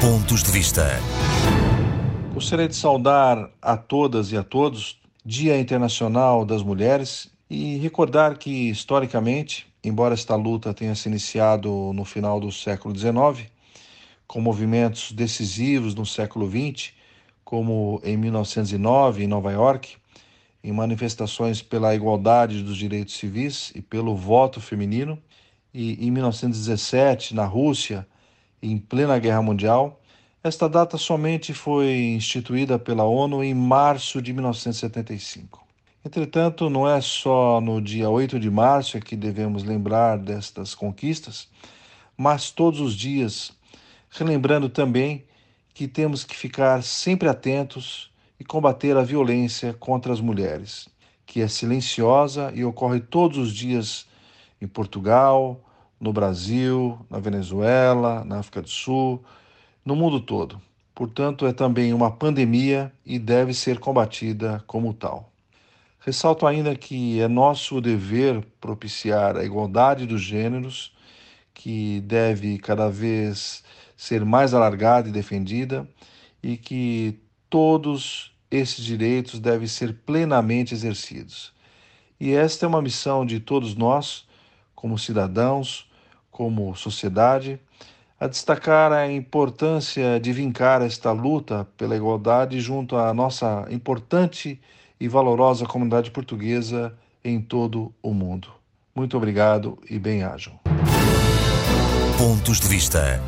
Pontos de Vista. Gostaria de saudar a todas e a todos Dia Internacional das Mulheres e recordar que, historicamente, embora esta luta tenha se iniciado no final do século XIX, com movimentos decisivos no século XX, como em 1909 em Nova York, em manifestações pela igualdade dos direitos civis e pelo voto feminino, e em 1917 na Rússia, em plena Guerra Mundial, esta data somente foi instituída pela ONU em março de 1975. Entretanto, não é só no dia 8 de março que devemos lembrar destas conquistas, mas todos os dias, relembrando também que temos que ficar sempre atentos e combater a violência contra as mulheres, que é silenciosa e ocorre todos os dias em Portugal, no Brasil, na Venezuela, na África do Sul, no mundo todo. Portanto, é também uma pandemia e deve ser combatida como tal. Ressalto ainda que é nosso dever propiciar a igualdade dos gêneros, que deve cada vez ser mais alargada e defendida, e que todos esses direitos devem ser plenamente exercidos. E esta é uma missão de todos nós, como cidadãos, como sociedade, a destacar a importância de vincar esta luta pela igualdade junto à nossa importante e valorosa comunidade portuguesa em todo o mundo. Muito obrigado e bem-ajam. Pontos de vista.